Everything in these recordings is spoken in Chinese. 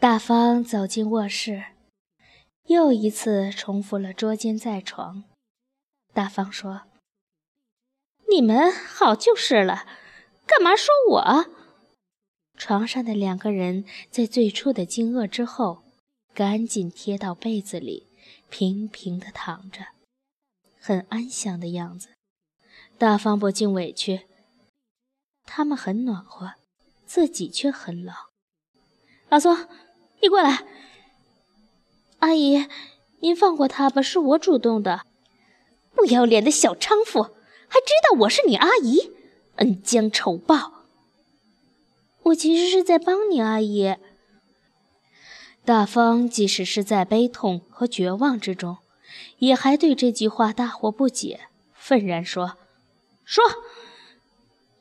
大方走进卧室，又一次重复了捉奸在床。大方说：“你们好就是了，干嘛说我？”床上的两个人在最初的惊愕之后，赶紧贴到被子里，平平的躺着，很安详的样子。大方不禁委屈，他们很暖和，自己却很冷。老松，你过来。阿姨，您放过他吧，是我主动的。不要脸的小娼妇，还知道我是你阿姨，恩将仇报。我其实是在帮你，阿姨。大方即使是在悲痛和绝望之中，也还对这句话大惑不解，愤然说：“说，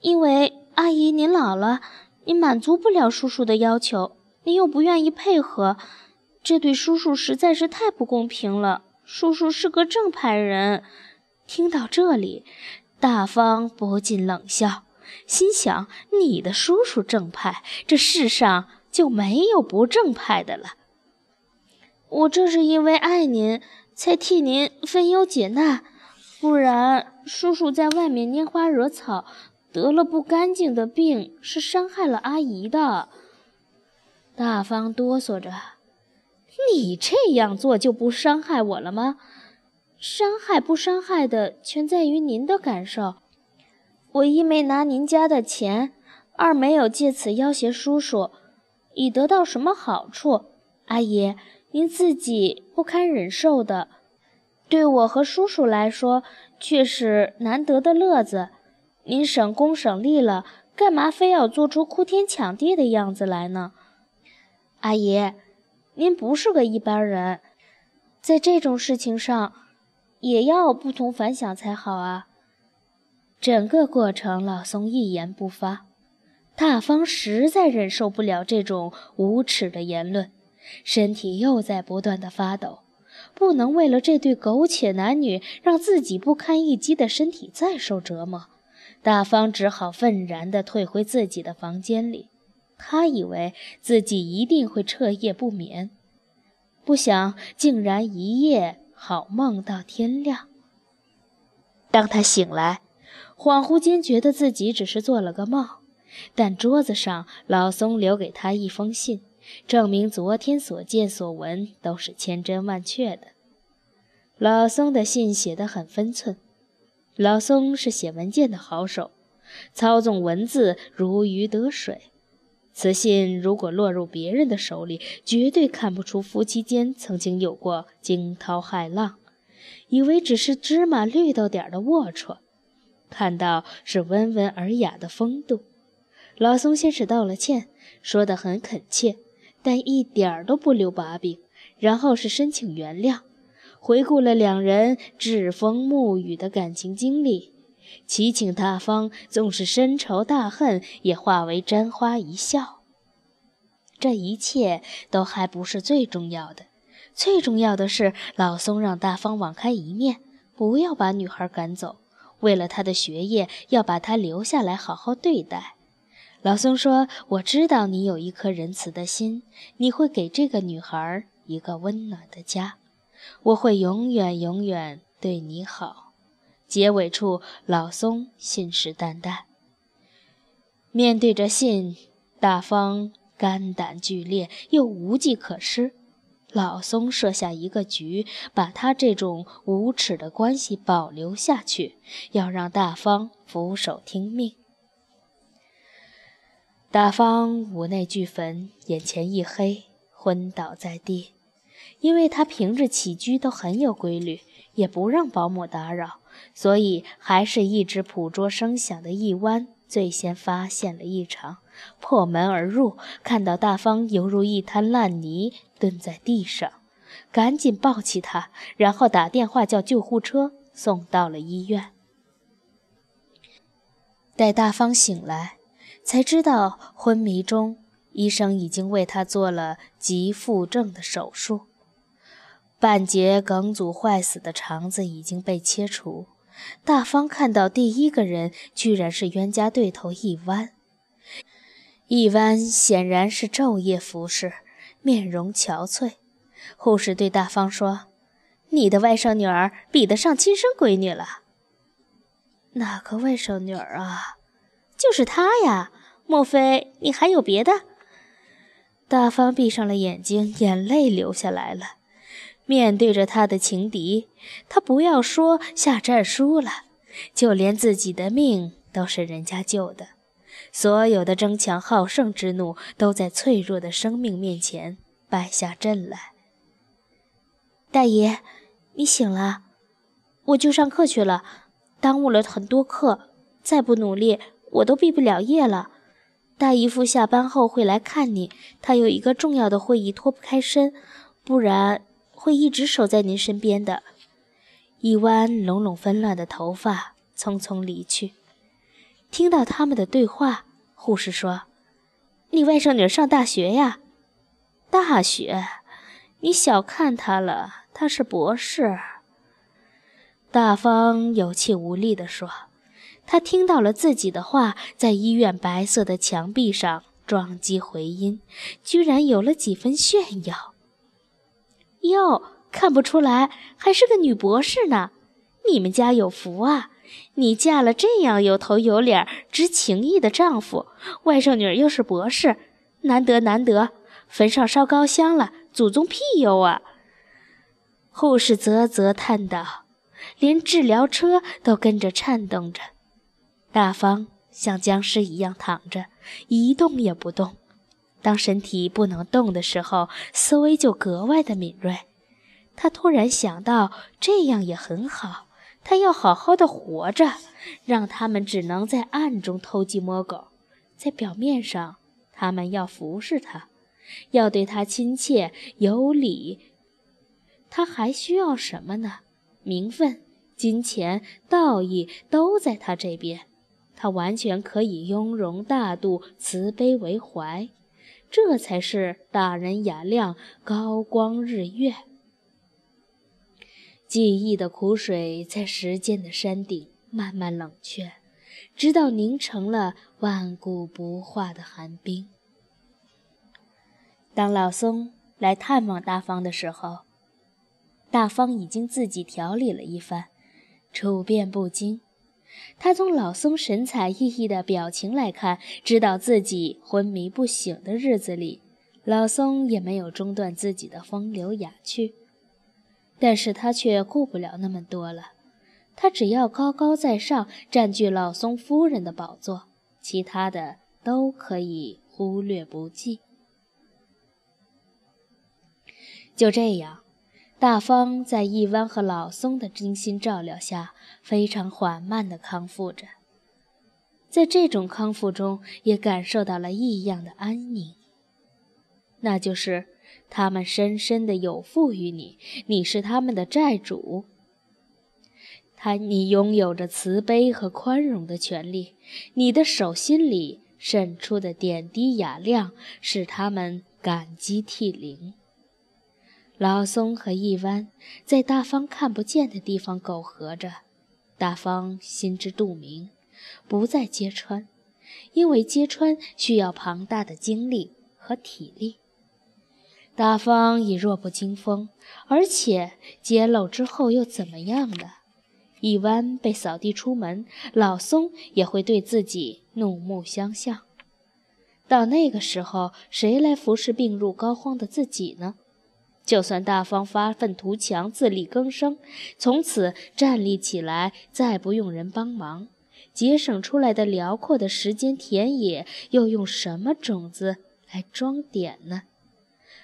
因为阿姨您老了，您满足不了叔叔的要求，您又不愿意配合，这对叔叔实在是太不公平了。叔叔是个正派人。”听到这里，大方不禁冷笑。心想：“你的叔叔正派，这世上就没有不正派的了。我正是因为爱您，才替您分忧解难，不然叔叔在外面拈花惹草，得了不干净的病，是伤害了阿姨的。”大方哆嗦着：“你这样做就不伤害我了吗？伤害不伤害的，全在于您的感受。”我一没拿您家的钱，二没有借此要挟叔叔，以得到什么好处？阿姨，您自己不堪忍受的，对我和叔叔来说却是难得的乐子。您省工省力了，干嘛非要做出哭天抢地的样子来呢？阿姨，您不是个一般人，在这种事情上也要不同凡响才好啊。整个过程，老宋一言不发。大方实在忍受不了这种无耻的言论，身体又在不断的发抖，不能为了这对苟且男女，让自己不堪一击的身体再受折磨。大方只好愤然地退回自己的房间里。他以为自己一定会彻夜不眠，不想竟然一夜好梦到天亮。当他醒来，恍惚间觉得自己只是做了个梦，但桌子上老松留给他一封信，证明昨天所见所闻都是千真万确的。老松的信写得很分寸，老松是写文件的好手，操纵文字如鱼得水。此信如果落入别人的手里，绝对看不出夫妻间曾经有过惊涛骇浪，以为只是芝麻绿豆点的龌龊。看到是温文尔雅的风度，老松先是道了歉，说得很恳切，但一点儿都不留把柄。然后是申请原谅，回顾了两人栉风沐雨的感情经历，祈请大方纵使深仇大恨，也化为沾花一笑。这一切都还不是最重要的，最重要的是老松让大方网开一面，不要把女孩赶走。为了他的学业，要把他留下来好好对待。老松说：“我知道你有一颗仁慈的心，你会给这个女孩一个温暖的家。我会永远永远对你好。”结尾处，老松信誓旦旦。面对着信，大方肝胆俱裂，又无计可施。老松设下一个局，把他这种无耻的关系保留下去，要让大方俯首听命。大方五内俱焚，眼前一黑，昏倒在地。因为他平日起居都很有规律，也不让保姆打扰，所以还是一只捕捉声响的一弯最先发现了异常。破门而入，看到大方犹如一滩烂泥蹲在地上，赶紧抱起他，然后打电话叫救护车送到了医院。待大方醒来，才知道昏迷中医生已经为他做了急腹症的手术，半截梗阻坏死的肠子已经被切除。大方看到第一个人，居然是冤家对头一弯。一弯显然是昼夜服侍，面容憔悴。护士对大方说：“你的外甥女儿比得上亲生闺女了。”哪个外甥女儿啊？就是她呀！莫非你还有别的？大方闭上了眼睛，眼泪流下来了。面对着他的情敌，他不要说下战书了，就连自己的命都是人家救的。所有的争强好胜之怒，都在脆弱的生命面前败下阵来。大爷，你醒了，我就上课去了，耽误了很多课，再不努力，我都毕不了业了。大姨夫下班后会来看你，他有一个重要的会议脱不开身，不然会一直守在您身边的。一弯拢拢纷乱的头发匆匆离去。听到他们的对话，护士说：“你外甥女上大学呀？大学？你小看她了，她是博士。”大方有气无力地说。他听到了自己的话在医院白色的墙壁上撞击回音，居然有了几分炫耀。哟，看不出来，还是个女博士呢。你们家有福啊！你嫁了这样有头有脸、知情义的丈夫，外甥女又是博士，难得难得。坟上烧高香了，祖宗庇佑啊！护士啧啧叹道，连治疗车都跟着颤动着。大方像僵尸一样躺着，一动也不动。当身体不能动的时候，思维就格外的敏锐。他突然想到，这样也很好。他要好好的活着，让他们只能在暗中偷鸡摸狗，在表面上，他们要服侍他，要对他亲切有礼。他还需要什么呢？名分、金钱、道义都在他这边。他完全可以雍容大度、慈悲为怀，这才是大人雅量、高光日月。记忆的苦水在时间的山顶慢慢冷却，直到凝成了万古不化的寒冰。当老松来探望大方的时候，大方已经自己调理了一番，处变不惊。他从老松神采奕奕的表情来看，知道自己昏迷不醒的日子里，老松也没有中断自己的风流雅趣。但是他却顾不了那么多了，他只要高高在上，占据老松夫人的宝座，其他的都可以忽略不计。就这样。大方在一湾和老松的精心照料下，非常缓慢地康复着。在这种康复中，也感受到了异样的安宁。那就是他们深深的有负于你，你是他们的债主。他，你拥有着慈悲和宽容的权利。你的手心里渗出的点滴雅量，使他们感激涕零。老松和一湾在大方看不见的地方苟合着，大方心知肚明，不再揭穿，因为揭穿需要庞大的精力和体力。大方已弱不禁风，而且揭露之后又怎么样呢？一湾被扫地出门，老松也会对自己怒目相向。到那个时候，谁来服侍病入膏肓的自己呢？就算大方发愤图强、自力更生，从此站立起来，再不用人帮忙，节省出来的辽阔的时间田野，又用什么种子来装点呢？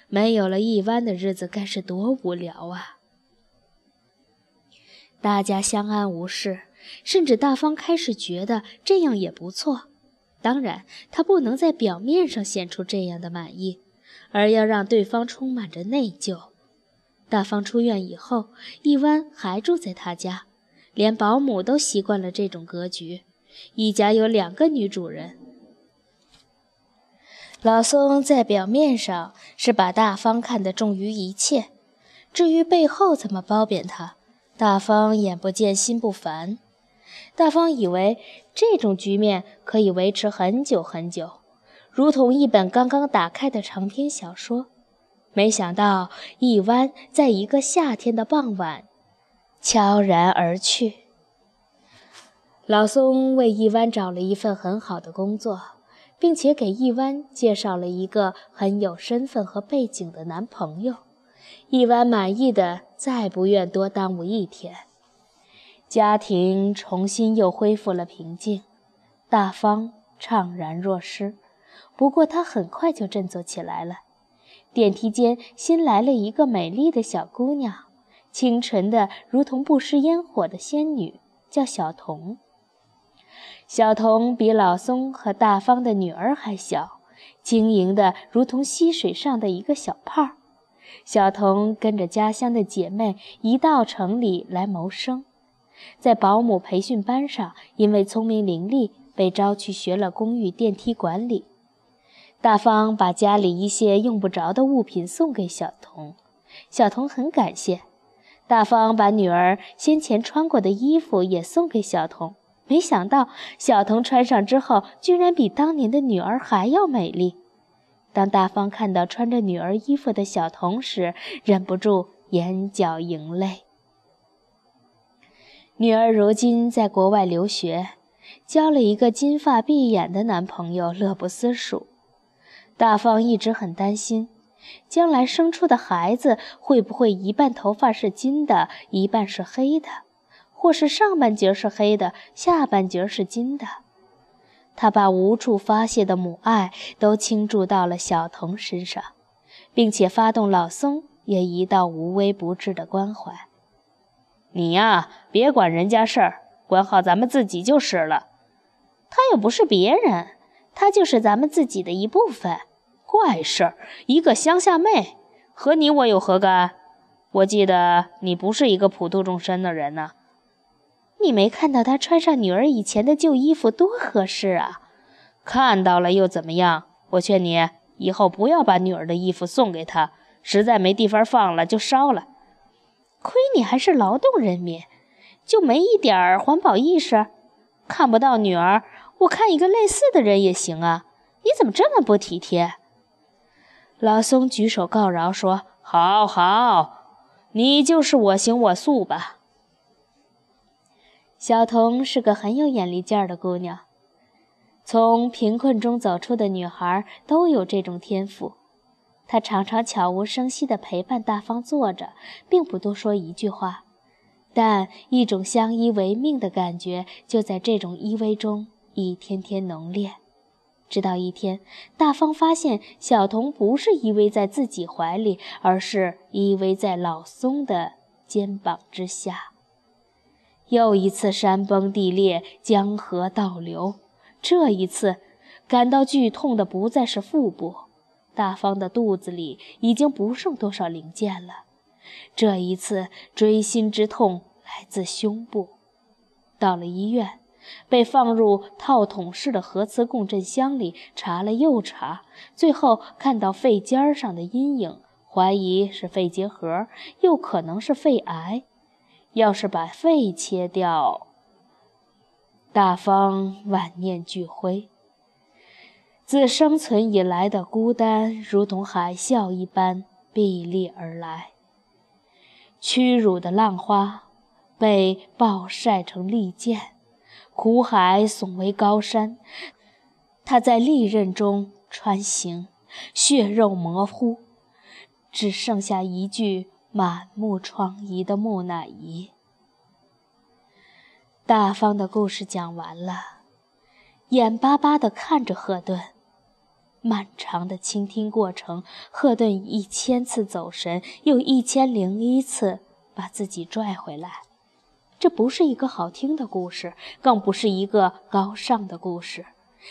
没有了一湾的日子，该是多无聊啊！大家相安无事，甚至大方开始觉得这样也不错。当然，他不能在表面上显出这样的满意。而要让对方充满着内疚。大方出院以后，一湾还住在他家，连保姆都习惯了这种格局。一家有两个女主人。老松在表面上是把大方看得重于一切，至于背后怎么褒贬他，大方眼不见心不烦。大方以为这种局面可以维持很久很久。如同一本刚刚打开的长篇小说，没想到一弯在一个夏天的傍晚悄然而去。老松为一弯找了一份很好的工作，并且给一弯介绍了一个很有身份和背景的男朋友。一弯满意的，再不愿多耽误一天。家庭重新又恢复了平静，大方怅然若失。不过他很快就振作起来了。电梯间新来了一个美丽的小姑娘，清纯的如同不食烟火的仙女，叫小童。小童比老松和大方的女儿还小，晶莹的如同溪水上的一个小泡。小童跟着家乡的姐妹一到城里来谋生，在保姆培训班上，因为聪明伶俐，被招去学了公寓电梯管理。大方把家里一些用不着的物品送给小童，小童很感谢。大方把女儿先前穿过的衣服也送给小童。没想到，小童穿上之后，居然比当年的女儿还要美丽。当大方看到穿着女儿衣服的小童时，忍不住眼角盈泪。女儿如今在国外留学，交了一个金发碧眼的男朋友，乐不思蜀。大方一直很担心，将来生出的孩子会不会一半头发是金的，一半是黑的。或是上半截是黑的，下半截是金的。他把无处发泄的母爱都倾注到了小童身上，并且发动老松也一道无微不至的关怀。你呀，别管人家事儿，管好咱们自己就是了。他又不是别人，她就是咱们自己的一部分。怪事儿，一个乡下妹，和你我有何干？我记得你不是一个普度众生的人呢。你没看到她穿上女儿以前的旧衣服多合适啊？看到了又怎么样？我劝你以后不要把女儿的衣服送给她，实在没地方放了就烧了。亏你还是劳动人民，就没一点环保意识？看不到女儿，我看一个类似的人也行啊！你怎么这么不体贴？老松举手告饶说：“好好，你就是我行我素吧。”小童是个很有眼力劲儿的姑娘，从贫困中走出的女孩都有这种天赋。她常常悄无声息地陪伴大方坐着，并不多说一句话，但一种相依为命的感觉就在这种依偎中一天天浓烈。直到一天，大方发现小童不是依偎在自己怀里，而是依偎在老松的肩膀之下。又一次山崩地裂，江河倒流。这一次，感到剧痛的不再是腹部，大方的肚子里已经不剩多少零件了。这一次，锥心之痛来自胸部。到了医院，被放入套筒式的核磁共振箱里查了又查，最后看到肺尖上的阴影，怀疑是肺结核，又可能是肺癌。要是把肺切掉，大方万念俱灰。自生存以来的孤单，如同海啸一般壁立而来。屈辱的浪花被暴晒成利剑，苦海耸为高山。他在利刃中穿行，血肉模糊，只剩下一具。满目疮痍的木乃伊。大方的故事讲完了，眼巴巴地看着赫顿。漫长的倾听过程，赫顿一千次走神，又一千零一次把自己拽回来。这不是一个好听的故事，更不是一个高尚的故事。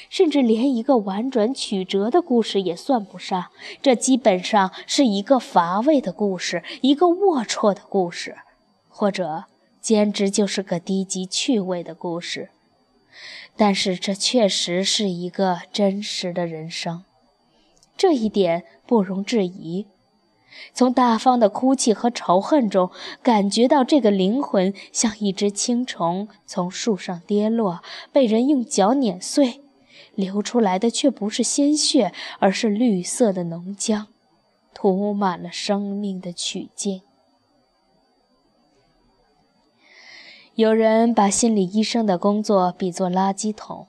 甚至连一个婉转曲折的故事也算不上，这基本上是一个乏味的故事，一个龌龊的故事，或者简直就是个低级趣味的故事。但是这确实是一个真实的人生，这一点不容置疑。从大方的哭泣和仇恨中，感觉到这个灵魂像一只青虫从树上跌落，被人用脚碾碎。流出来的却不是鲜血，而是绿色的浓浆。涂满了生命的曲径。有人把心理医生的工作比作垃圾桶，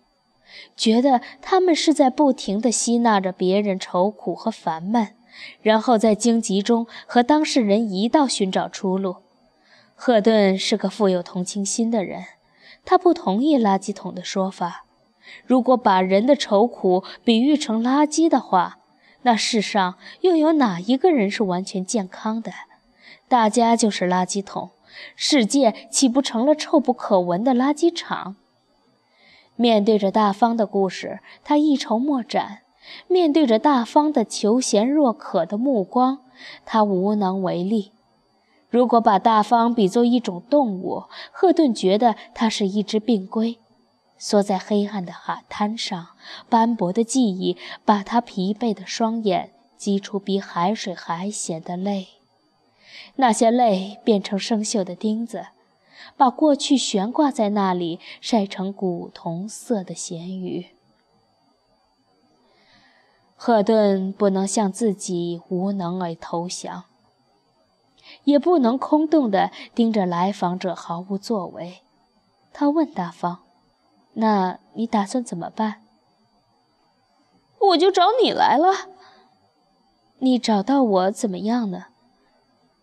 觉得他们是在不停地吸纳着别人愁苦和烦闷，然后在荆棘中和当事人一道寻找出路。赫顿是个富有同情心的人，他不同意垃圾桶的说法。如果把人的愁苦比喻成垃圾的话，那世上又有哪一个人是完全健康的？大家就是垃圾桶。世界岂不成了臭不可闻的垃圾场？面对着大方的故事，他一筹莫展；面对着大方的求贤若渴的目光，他无能为力。如果把大方比作一种动物，赫顿觉得它是一只病龟，缩在黑暗的海滩上，斑驳的记忆把他疲惫的双眼挤出比海水还咸的泪。那些泪变成生锈的钉子，把过去悬挂在那里，晒成古铜色的咸鱼。赫顿不能向自己无能而投降，也不能空洞地盯着来访者毫无作为。他问大方：“那你打算怎么办？”“我就找你来了。”“你找到我怎么样呢？”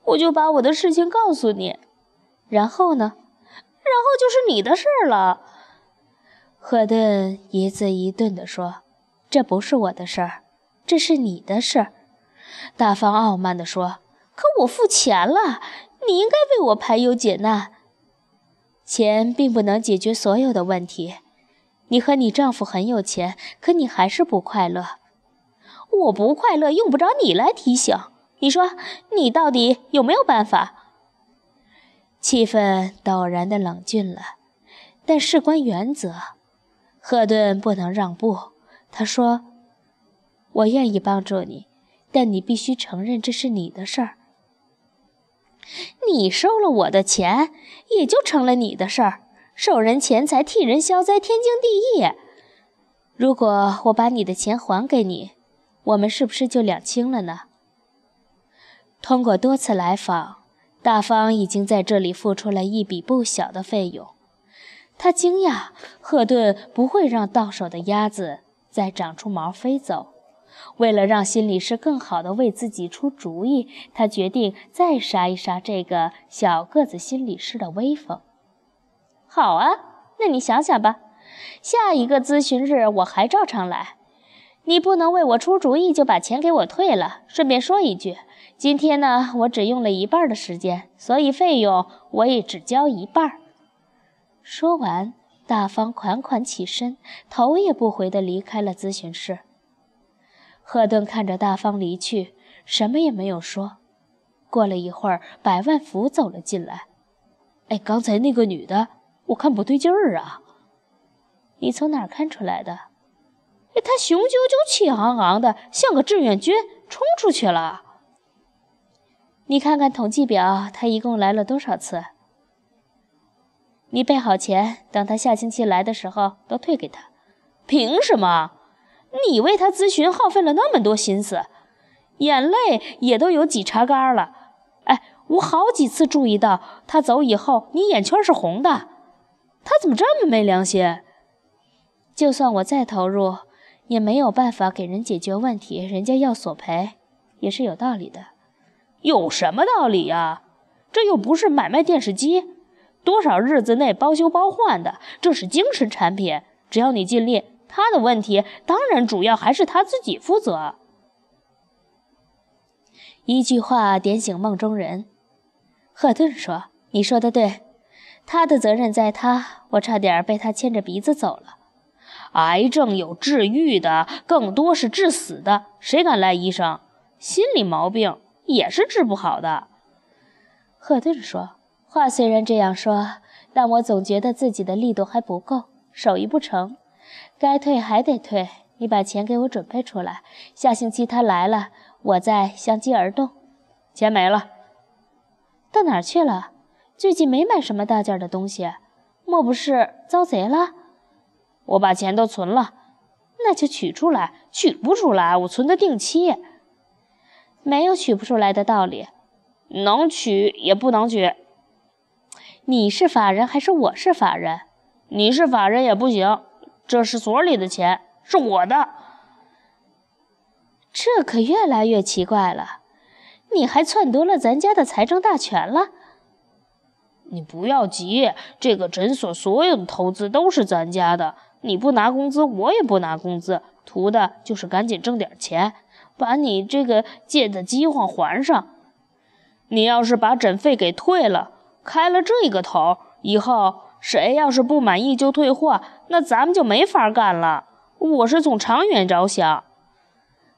我就把我的事情告诉你，然后呢？然后就是你的事儿了。赫顿一字一顿地说：“这不是我的事儿，这是你的事儿。”大方傲慢地说：“可我付钱了，你应该为我排忧解难。钱并不能解决所有的问题。你和你丈夫很有钱，可你还是不快乐。我不快乐，用不着你来提醒。”你说，你到底有没有办法？气氛陡然的冷峻了，但事关原则，赫顿不能让步。他说：“我愿意帮助你，但你必须承认这是你的事儿。你收了我的钱，也就成了你的事儿。受人钱财，替人消灾，天经地义。如果我把你的钱还给你，我们是不是就两清了呢？”通过多次来访，大方已经在这里付出了一笔不小的费用。他惊讶赫顿不会让到手的鸭子再长出毛飞走。为了让心理师更好地为自己出主意，他决定再杀一杀这个小个子心理师的威风。好啊，那你想想吧，下一个咨询日我还照常来。你不能为我出主意就把钱给我退了。顺便说一句。今天呢，我只用了一半的时间，所以费用我也只交一半。说完，大方款款起身，头也不回地离开了咨询室。赫顿看着大方离去，什么也没有说。过了一会儿，百万福走了进来。哎，刚才那个女的，我看不对劲儿啊。你从哪儿看出来的？哎，她雄赳赳、气昂昂的，像个志愿军，冲出去了。你看看统计表，他一共来了多少次？你备好钱，等他下星期来的时候都退给他。凭什么？你为他咨询耗费了那么多心思，眼泪也都有几茬干了。哎，我好几次注意到他走以后，你眼圈是红的。他怎么这么没良心？就算我再投入，也没有办法给人解决问题，人家要索赔，也是有道理的。有什么道理呀？这又不是买卖电视机，多少日子内包修包换的，这是精神产品。只要你尽力，他的问题当然主要还是他自己负责。一句话点醒梦中人，赫顿说：“你说的对，他的责任在他。我差点被他牵着鼻子走了。癌症有治愈的，更多是致死的。谁敢赖医生？心理毛病。”也是治不好的，赫顿说。话虽然这样说，但我总觉得自己的力度还不够，手艺不成，该退还得退。你把钱给我准备出来，下星期他来了，我再相机而动。钱没了，到哪儿去了？最近没买什么大件的东西，莫不是遭贼了？我把钱都存了，那就取出来。取不出来，我存的定期。没有取不出来的道理，能取也不能取。你是法人还是我是法人？你是法人也不行，这是所里的钱，是我的。这可越来越奇怪了，你还篡夺了咱家的财政大权了？你不要急，这个诊所所有的投资都是咱家的，你不拿工资，我也不拿工资，图的就是赶紧挣点钱，把你这个借的饥荒还上。你要是把诊费给退了，开了这个头，以后谁要是不满意就退货，那咱们就没法干了。我是从长远着想。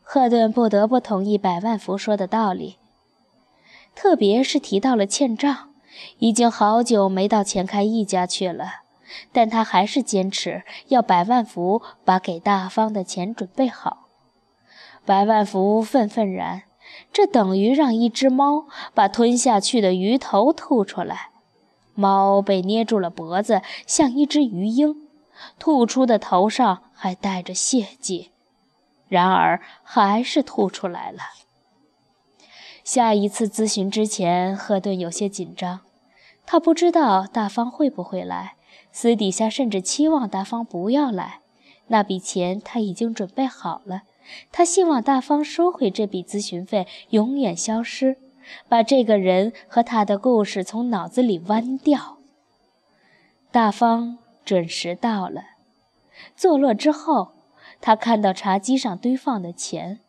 赫顿不得不同意百万福说的道理，特别是提到了欠账。已经好久没到钱开一家去了，但他还是坚持要百万福把给大方的钱准备好。百万福愤愤然，这等于让一只猫把吞下去的鱼头吐出来。猫被捏住了脖子，像一只鱼鹰，吐出的头上还带着血迹，然而还是吐出来了。下一次咨询之前，赫顿有些紧张。他不知道大方会不会来，私底下甚至期望大方不要来。那笔钱他已经准备好了，他希望大方收回这笔咨询费，永远消失，把这个人和他的故事从脑子里剜掉。大方准时到了，坐落之后，他看到茶几上堆放的钱。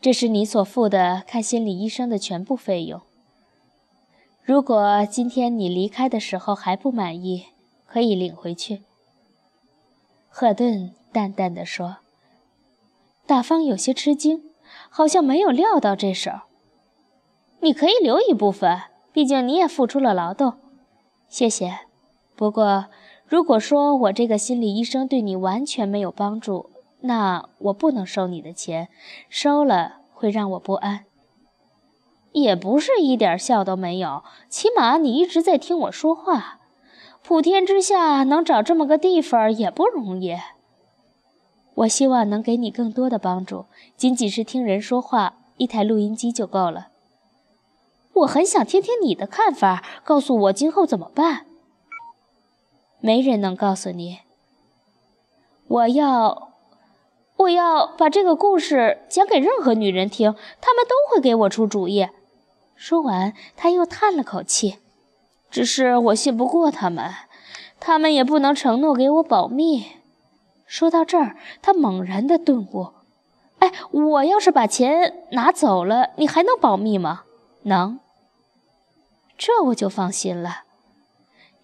这是你所付的看心理医生的全部费用。如果今天你离开的时候还不满意，可以领回去。”赫顿淡淡的说。大方有些吃惊，好像没有料到这手。你可以留一部分，毕竟你也付出了劳动。谢谢。不过，如果说我这个心理医生对你完全没有帮助，那我不能收你的钱，收了会让我不安。也不是一点笑都没有，起码你一直在听我说话。普天之下能找这么个地方也不容易。我希望能给你更多的帮助，仅仅是听人说话，一台录音机就够了。我很想听听你的看法，告诉我今后怎么办。没人能告诉你。我要，我要把这个故事讲给任何女人听，她们都会给我出主意。说完，他又叹了口气。只是我信不过他们，他们也不能承诺给我保密。说到这儿，他猛然的顿悟：“哎，我要是把钱拿走了，你还能保密吗？能。这我就放心了。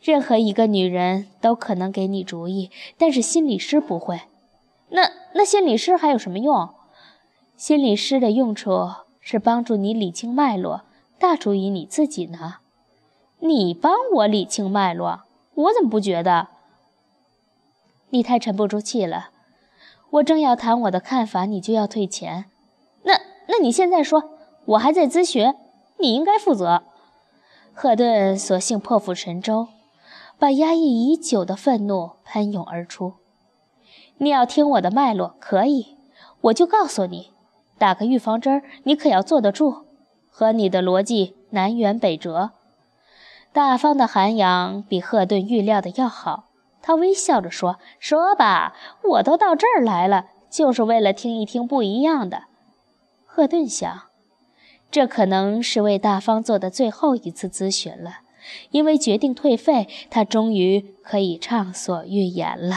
任何一个女人都可能给你主意，但是心理师不会。那那心理师还有什么用？心理师的用处是帮助你理清脉络。”大主意你自己拿，你帮我理清脉络，我怎么不觉得？你太沉不住气了。我正要谈我的看法，你就要退钱，那那你现在说，我还在咨询，你应该负责。赫顿索性破釜沉舟，把压抑已久的愤怒喷涌而出。你要听我的脉络，可以，我就告诉你，打个预防针，你可要坐得住。和你的逻辑南辕北辙，大方的涵养比赫顿预料的要好。他微笑着说：“说吧，我都到这儿来了，就是为了听一听不一样的。”赫顿想，这可能是为大方做的最后一次咨询了，因为决定退费，他终于可以畅所欲言了。